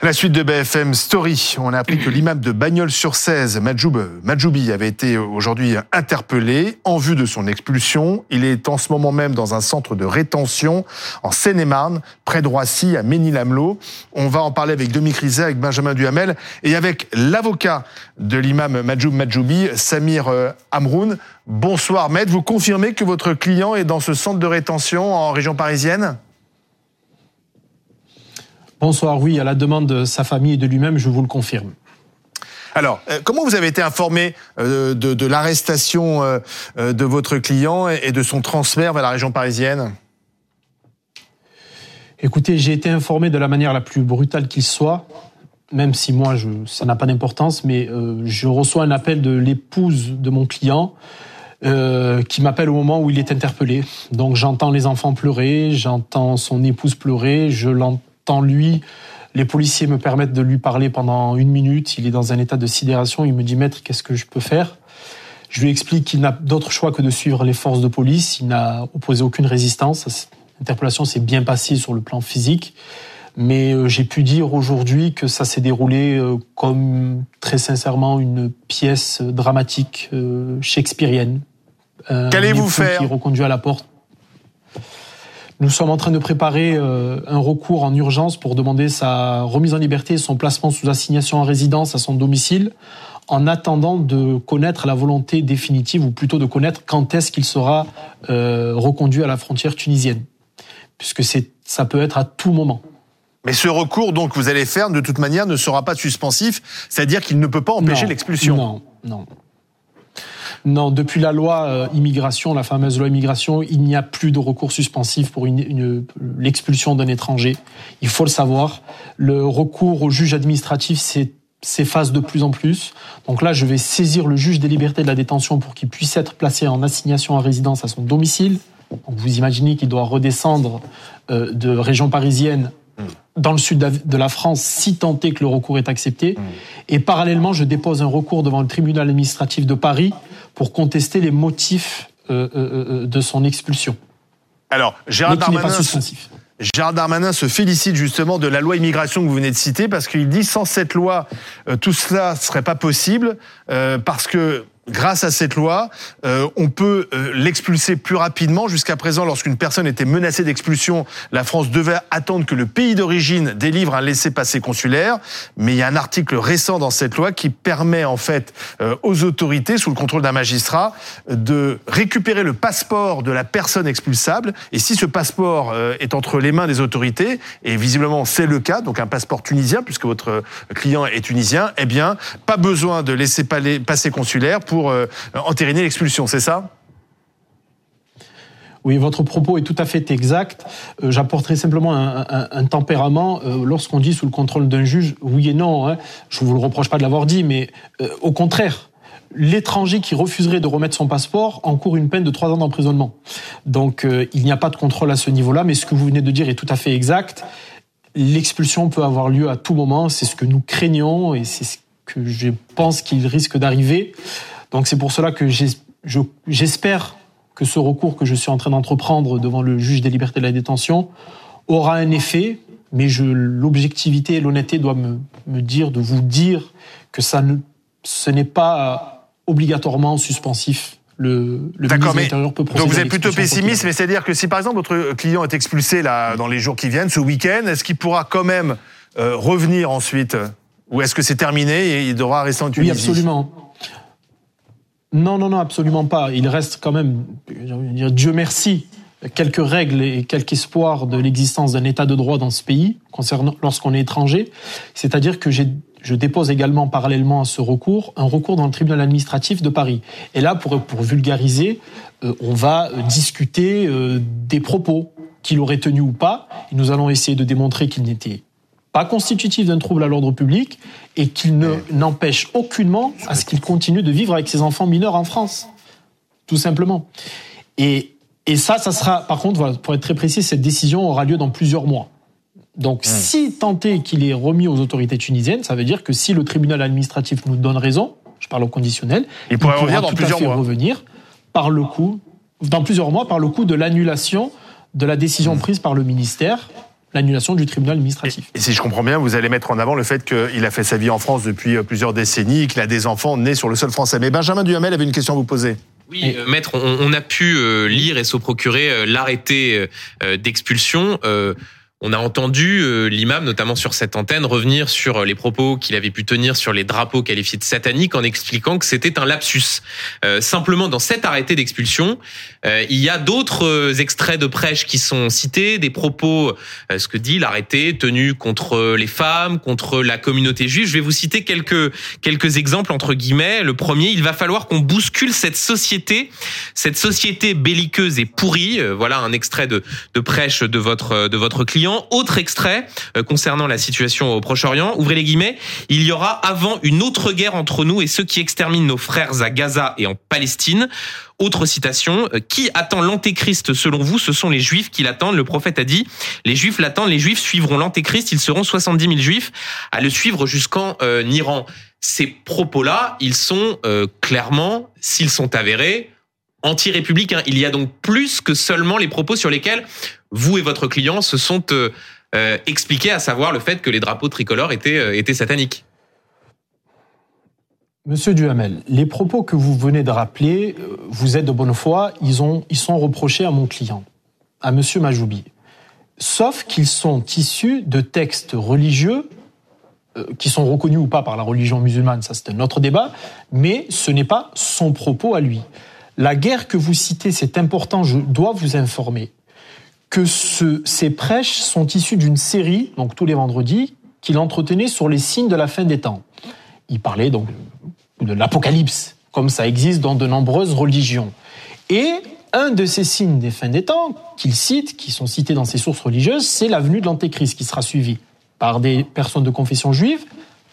La suite de BFM Story, on a appris que l'imam de Bagnols-sur-Cèze, Majoub Majoubi, avait été aujourd'hui interpellé en vue de son expulsion. Il est en ce moment même dans un centre de rétention en Seine-et-Marne, près de Roissy, à Ménil-Amelot. On va en parler avec Dominique Rizet, avec Benjamin Duhamel et avec l'avocat de l'imam Majoub Majoubi, Samir euh, Amroun. Bonsoir, maître. Vous confirmez que votre client est dans ce centre de rétention en région parisienne? Bonsoir, oui, à la demande de sa famille et de lui-même, je vous le confirme. Alors, euh, comment vous avez été informé euh, de, l'arrestation euh, de votre client et de son transfert vers la région parisienne? Écoutez, j'ai été informé de la manière la plus brutale qu'il soit, même si moi, je, ça n'a pas d'importance, mais je reçois un appel de l'épouse de mon client qui m'appelle au moment où il est interpellé. Donc j'entends les enfants pleurer, j'entends son épouse pleurer, je l'entends lui. Les policiers me permettent de lui parler pendant une minute. Il est dans un état de sidération. Il me dit, maître, qu'est-ce que je peux faire? Je lui explique qu'il n'a d'autre choix que de suivre les forces de police. Il n'a opposé aucune résistance. L'interpellation s'est bien passée sur le plan physique. Mais euh, j'ai pu dire aujourd'hui que ça s'est déroulé euh, comme très sincèrement une pièce dramatique euh, shakespearienne. Qu'allez-vous faire Qui reconduit à la porte nous sommes en train de préparer euh, un recours en urgence pour demander sa remise en liberté et son placement sous assignation en résidence à son domicile, en attendant de connaître la volonté définitive, ou plutôt de connaître quand est-ce qu'il sera euh, reconduit à la frontière tunisienne, puisque c'est ça peut être à tout moment. Mais ce recours, donc, vous allez faire, de toute manière, ne sera pas suspensif, c'est-à-dire qu'il ne peut pas empêcher l'expulsion. Non, non. Non, depuis la loi euh, immigration, la fameuse loi immigration, il n'y a plus de recours suspensif pour une, l'expulsion d'un étranger. Il faut le savoir. Le recours au juge administratif s'efface de plus en plus. Donc là, je vais saisir le juge des libertés de la détention pour qu'il puisse être placé en assignation à résidence à son domicile. Donc vous imaginez qu'il doit redescendre euh, de région parisienne dans le sud de la France si est que le recours est accepté. Mmh. Et parallèlement, je dépose un recours devant le tribunal administratif de Paris pour contester les motifs euh, euh, euh, de son expulsion. Alors, Gérard Darmanin, Gérard Darmanin se félicite justement de la loi immigration que vous venez de citer parce qu'il dit sans cette loi, tout cela ne serait pas possible parce que grâce à cette loi, euh, on peut euh, l'expulser plus rapidement. Jusqu'à présent, lorsqu'une personne était menacée d'expulsion, la France devait attendre que le pays d'origine délivre un laissez-passer consulaire. Mais il y a un article récent dans cette loi qui permet en fait euh, aux autorités, sous le contrôle d'un magistrat, de récupérer le passeport de la personne expulsable. Et si ce passeport est entre les mains des autorités, et visiblement c'est le cas, donc un passeport tunisien, puisque votre client est tunisien, eh bien, pas besoin de laisser passer consulaire pour pour euh, entériner l'expulsion, c'est ça? Oui, votre propos est tout à fait exact. Euh, j'apporterai simplement un, tempérament. Euh, lorsqu'on dit sous le contrôle d'un juge, oui et non, hein, je ne vous le reproche pas de l'avoir dit, mais au contraire, l'étranger qui refuserait de remettre son passeport encourt une peine de trois ans d'emprisonnement. Donc il n'y a pas de contrôle à ce niveau-là, mais ce que vous venez de dire est tout à fait exact. L'expulsion peut avoir lieu à tout moment, c'est ce que nous craignons et c'est ce que je pense qu'il risque d'arriver. Donc c'est pour cela que j'espère que ce recours que je suis en train d'entreprendre devant le juge des libertés de la détention aura un effet, mais l'objectivité et l'honnêteté doivent me, me, dire, de vous dire que ça ne, ce n'est pas obligatoirement suspensif. Le, le mais peut donc vous êtes plutôt pessimiste, mais c'est-à-dire que si par exemple votre client est expulsé là dans les jours qui viennent, ce week-end, est-ce qu'il pourra quand même euh, revenir ensuite, ou est-ce que c'est terminé et il devra rester en Tunisie? Oui, absolument. Non, non, non, absolument pas. Il reste quand même, dire, Dieu merci, quelques règles et quelques espoirs de l'existence d'un état de droit dans ce pays, concernant lorsqu'on est étranger. C'est-à-dire que je dépose également parallèlement à ce recours un recours dans le tribunal administratif de Paris. Et là, pour, pour vulgariser, euh, on va discuter euh, des propos qu'il aurait tenus ou pas. Et nous allons essayer de démontrer qu'il n'était pas constitutif d'un trouble à l'ordre public et qu'il ne n'empêche aucunement à ce qu'il continue de vivre avec ses enfants mineurs en France, tout simplement. Et, et ça, ça sera, par contre, voilà, pour être très précis, cette décision aura lieu dans plusieurs mois. Donc, mmh. si tenté qu'il est remis aux autorités tunisiennes, ça veut dire que si le tribunal administratif nous donne raison, je parle au conditionnel, il, pourrait revenir dans plusieurs mois. revenir par le coup, dans plusieurs mois, par le coup de l'annulation de la décision mmh. prise par le ministère l'annulation du tribunal administratif. Et, si je comprends bien, vous allez mettre en avant le fait qu'il a fait sa vie en France depuis euh, plusieurs décennies, qu'il a des enfants nés sur le sol français. Mais Benjamin Duhamel avait une question à vous poser. Oui, euh, maître, on, a pu euh, lire et se procurer l'arrêté d'expulsion. On a entendu euh, l'imam, notamment sur cette antenne, revenir sur euh, les propos qu'il avait pu tenir sur les drapeaux qualifiés de sataniques en expliquant que c'était un lapsus. Euh, simplement, dans cet arrêté d'expulsion, il y a d'autres extraits de prêche qui sont cités, des propos, ce que dit l'arrêté, tenu contre les femmes, contre la communauté juive. Je vais vous citer quelques quelques exemples entre guillemets. Le premier, il va falloir qu'on bouscule cette société, cette société belliqueuse et pourrie. Voilà un extrait de, de prêche de votre de votre client autre extrait euh, concernant la situation au Proche-Orient. Ouvrez les guillemets. Il y aura avant une autre guerre entre nous et ceux qui exterminent nos frères à Gaza et en Palestine. Autre citation, euh, qui attend l'antéchrist selon vous Ce sont les juifs qui l'attendent. Le prophète a dit, les juifs l'attendent, les juifs suivront l'antéchrist, ils seront 70 000 juifs à le suivre jusqu'en euh, Iran. Ces propos-là, ils sont clairement, s'ils sont avérés, anti-républicains. Il y a donc plus que seulement les propos sur lesquels vous et votre client se sont euh, euh, expliqués, à savoir le fait que les drapeaux tricolores étaient, euh, étaient sataniques. Monsieur Duhamel, les propos que vous venez de rappeler, vous êtes de bonne foi, ils, ont, ils sont reprochés à mon client, à Monsieur Majoubi. Sauf qu'ils sont issus de textes religieux qui sont reconnus ou pas par la religion musulmane, ça c'est un autre débat, mais ce n'est pas son propos à lui. La guerre que vous citez, c'est important, je dois vous informer que ces prêches sont issus d'une série, donc tous les vendredis, qu'il entretenait sur les signes de la fin des temps. Il parlait donc de l'Apocalypse, comme ça existe dans de nombreuses religions. Et un de ces signes des fins des temps qu'il cite, qui sont cités dans ses sources religieuses, c'est la venue de l'Antéchrist qui sera suivi par des personnes de confession juive,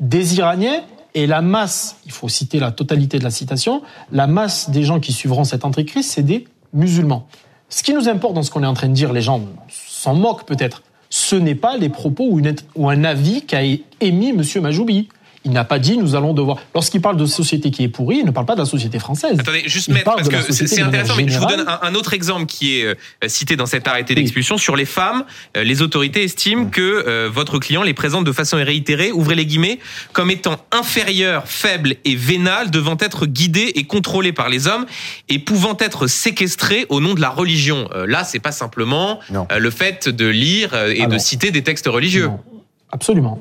des Iraniens et la masse, il faut citer la totalité de la citation, la masse des gens qui suivront cet Antéchrist, c'est des musulmans. Ce qui nous importe dans ce qu'on est en train de dire, les gens s'en moquent peut-être, ce n'est pas les propos ou, ou un avis qu'a émis M. Majoubi. Il n'a pas dit nous allons devoir. Lorsqu'il parle de société qui est pourrie, il ne parle pas de la société française. Attendez, juste mettre parce que c'est intéressant. Mais je vous donne un, autre exemple qui est euh, cité dans cet arrêté d'expulsion sur les femmes. Euh, les autorités estiment que euh, votre client les présente de façon réitérée, ouvrez les guillemets, comme étant inférieur, faible et vénal, devant être guidé et contrôlé par les hommes et pouvant être séquestré au nom de la religion. là, c'est pas simplement le fait de lire et de citer des textes religieux. Absolument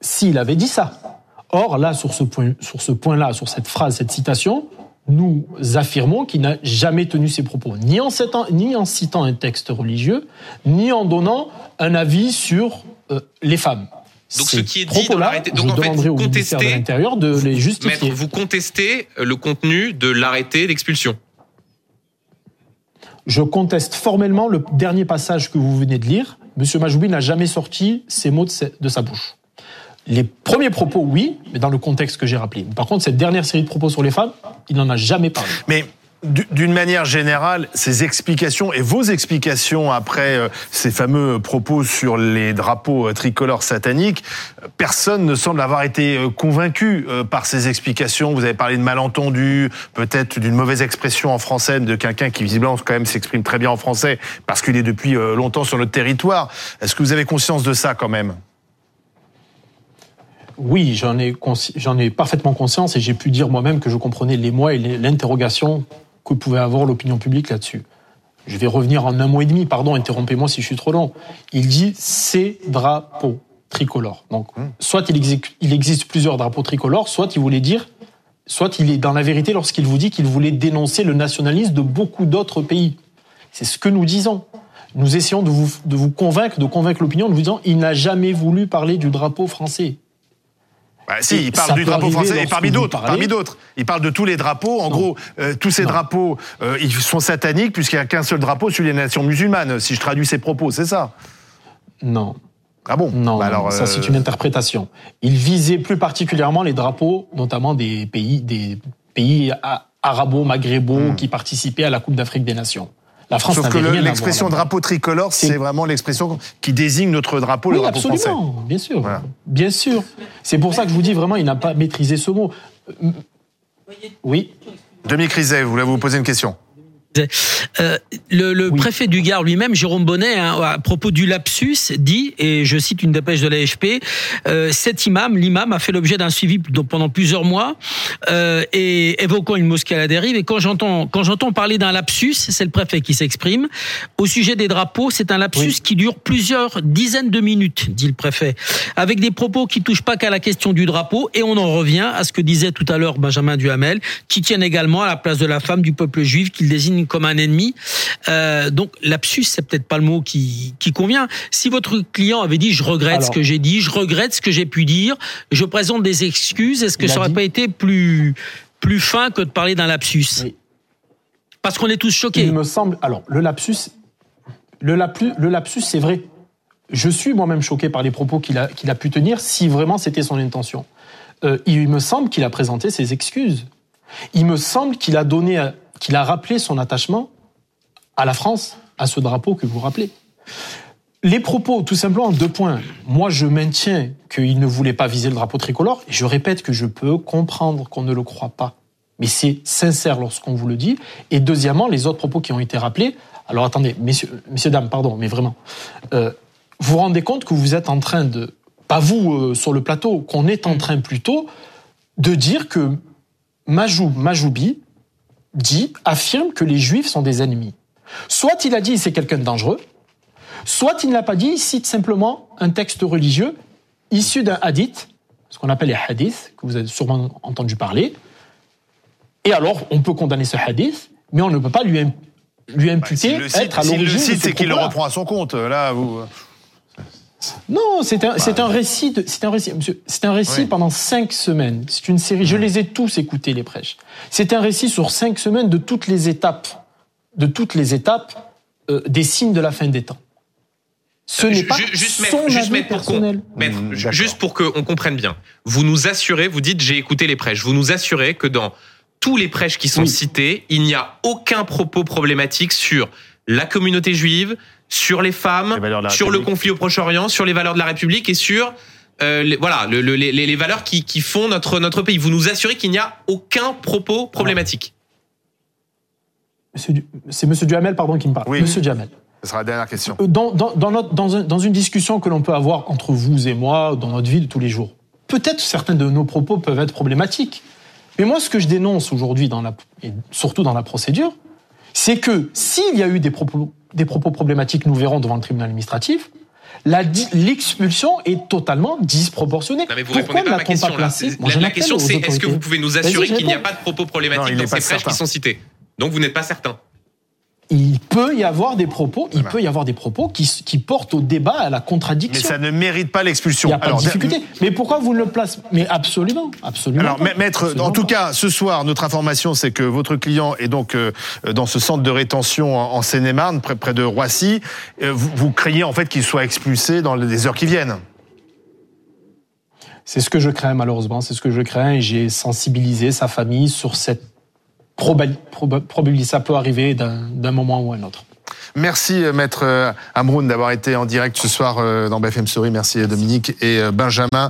s'il avait dit ça. Or, là, sur ce point, sur ce point-là, sur cette phrase, cette citation, nous affirmons qu'il n'a jamais tenu ses propos, ni en, citant, ni en citant un texte religieux, ni en donnant un avis sur euh, les femmes. Donc ce qui est dit dans l'arrêté, donc en fait vous contestez l'intérieur de les justifier. vous contestez le contenu de l'arrêté d'expulsion. Je conteste formellement le dernier passage que vous venez de lire. Monsieur Majoubi n'a jamais sorti ces mots de sa bouche. Les premiers propos, oui, mais dans le contexte que j'ai rappelé. Par contre, cette dernière série de propos sur les femmes, il n'en a jamais parlé. Mais d'une manière générale, ces explications et vos explications après euh, ces fameux propos sur les drapeaux euh, tricolores sataniques, personne ne semble avoir été euh, convaincu par ces explications. Vous avez parlé de malentendu, peut-être d'une mauvaise expression en français de quelqu'un qui visiblement quand même s'exprime très bien en français parce qu'il est depuis longtemps sur notre territoire. Est-ce que vous avez conscience de ça quand même? Oui, j'en ai, j'en ai parfaitement conscience et j'ai pu dire moi-même que je comprenais les mois et l'interrogation que pouvait avoir l'opinion publique là-dessus. Je vais revenir en un mois et demi, pardon, interrompez-moi si je suis trop long. Il dit ces drapeaux tricolores. Donc, hmm. soit il existe, il existe plusieurs drapeaux tricolores, soit il voulait dire, soit il est dans la vérité lorsqu'il vous dit qu'il voulait dénoncer le nationalisme de beaucoup d'autres pays. C'est ce que nous disons. Nous essayons de vous, de vous convaincre, de convaincre l'opinion en vous disant il n'a jamais voulu parler du drapeau français. Bah, si, il parle du drapeau français et parmi d'autres, parmi d'autres. Il parle de tous les drapeaux. En gros, euh, tous ces drapeaux, euh, ils sont sataniques puisqu'il n'y a qu'un seul drapeau, celui des nations musulmanes. Si je traduis ses propos, c'est ça? Non. Ah bon? Non, bah alors, ça c'est euh, une interprétation. Il visait plus particulièrement les drapeaux, notamment des pays, des pays arabo-maghrébaux hmm. qui participaient à la Coupe d'Afrique des Nations. La France Sauf que l'expression drapeau tricolore, c'est vraiment l'expression qui désigne notre drapeau, le drapeau absolument, Bien sûr, bien sûr. C'est pour ça que je vous dis vraiment, il n'a pas maîtrisé ce mot. Oui. Demi Criset, vous voulez vous poser une question? Euh, le, le préfet du Gard lui-même, Jérôme Bonnet, hein, à propos du lapsus, dit, et je cite une dépêche de l'AFP, euh, cet imam, l'imam, a fait l'objet d'un suivi pendant plusieurs mois, euh, et évoquant une mosquée à la dérive. Et quand j'entends quand j'entends parler d'un lapsus, c'est le préfet qui s'exprime. Au sujet des drapeaux, c'est un lapsus qui dure plusieurs dizaines de minutes, dit le préfet, avec des propos qui touchent pas qu'à la question du drapeau. Et on en revient à ce que disait tout à l'heure Benjamin Duhamel, qui tiennent également à la place de la femme du peuple juif qu'il désigne comme un ennemi. Euh, donc lapsus, c'est peut-être pas le mot qui, qui convient. Si votre client avait dit je regrette ce que j'ai dit, je regrette ce que j'ai pu dire, je présente des excuses, est-ce que ça aurait pas été plus plus fin que de parler d'un lapsus Parce qu'on est tous choqués. Il me semble. Alors le lapsus, le lapsus, le lapsus, c'est vrai. Je suis moi-même choqué par les propos qu'il a, qu'il a pu tenir, si vraiment c'était son intention. Euh, il me semble qu'il a présenté ses excuses. Il me semble qu'il a donné qu'il a rappelé son attachement à la France, à ce drapeau que vous rappelez. Les propos, tout simplement, deux points. Moi, je maintiens qu'il ne voulait pas viser le drapeau tricolore, et je répète que je peux comprendre qu'on ne le croit pas. Mais c'est sincère lorsqu'on vous le dit. Et deuxièmement, les autres propos qui ont été rappelés. Alors attendez, messieurs, messieurs dames, pardon, mais vraiment. Euh, vous vous rendez compte que vous êtes en train de, pas vous euh, sur le plateau, qu'on est en train plutôt de dire que Majou, Majoubi dit, affirme que les juifs sont des ennemis. Soit il a dit c'est quelqu'un de dangereux, soit il ne l'a pas dit, il cite simplement un texte religieux issu d'un hadith, ce qu'on appelle les hadiths, que vous avez sûrement entendu parler. Et alors, on peut condamner ce hadith, mais on ne peut pas lui, lui imputer bah, être à l'origine. le cite, c'est qu'il le reprend à son compte. Là, vous. Non, c'est un, c'est un récit, c'est un récit, c'est un récit pendant cinq semaines. C'est une série. Je les ai tous écoutés les prêches. C'est un récit sur cinq semaines de toutes les étapes, de toutes les étapes euh, des signes de la fin des temps. Ce n'est pas juste son juste avis personnel. Pour, juste pour qu'on comprenne bien. Vous nous assurez, vous dites j'ai écouté les prêches. Vous nous assurez que dans tous les prêches qui sont cités, il n'y a aucun propos problématique sur la communauté juive, sur les femmes, sur le conflit au Proche-Orient, sur les valeurs de la République et sur euh, les, voilà le, les, les, valeurs qui, qui, font notre notre pays. Vous nous assurez qu'il n'y a aucun propos problématique. C'est Monsieur Duhamel, pardon, qui me parle. Monsieur Duhamel. Ce sera la dernière question. Euh, dans, dans, dans, notre, dans, un, dans une discussion que l'on peut avoir entre vous et moi, dans notre vie de tous les jours, peut-être certains de nos propos peuvent être problématiques. Mais moi, ce que je dénonce aujourd'hui, dans la, et surtout dans la procédure, c'est que s'il y a eu des propos, des propos problématiques, nous verrons devant le tribunal administratif, l'expulsion est totalement disproportionnée. Non, mais vous Pourquoi répondez pas à ma question. Pas la, question, c'est est-ce que vous pouvez nous assurer qu'il n'y a pas de propos problématiques dans ces prêches qui sont cités Donc vous n'êtes pas certain il peut y avoir des propos, il peut y avoir des propos qui, qui, portent au débat, à la contradiction. Mais ça ne mérite pas l'expulsion. Il n'y a pas de difficulté. Mais pourquoi vous ne le placez Mais absolument, absolument. Alors, maître, en tout cas, ce soir, notre information, c'est que votre client est donc euh, dans ce centre de rétention en, Seine-et-Marne, près, près, de Roissy. Euh, vous, vous, craignez en fait qu'il soit expulsé dans les heures qui viennent. C'est ce que je crains malheureusement, c'est ce que je crains j'ai sensibilisé sa famille sur cette probablement ça peut arriver d'un moment ou un autre. Merci euh, Maître euh, Amroun d'avoir été en direct ce soir euh, dans BFM Story. Merci Dominique et Benjamin.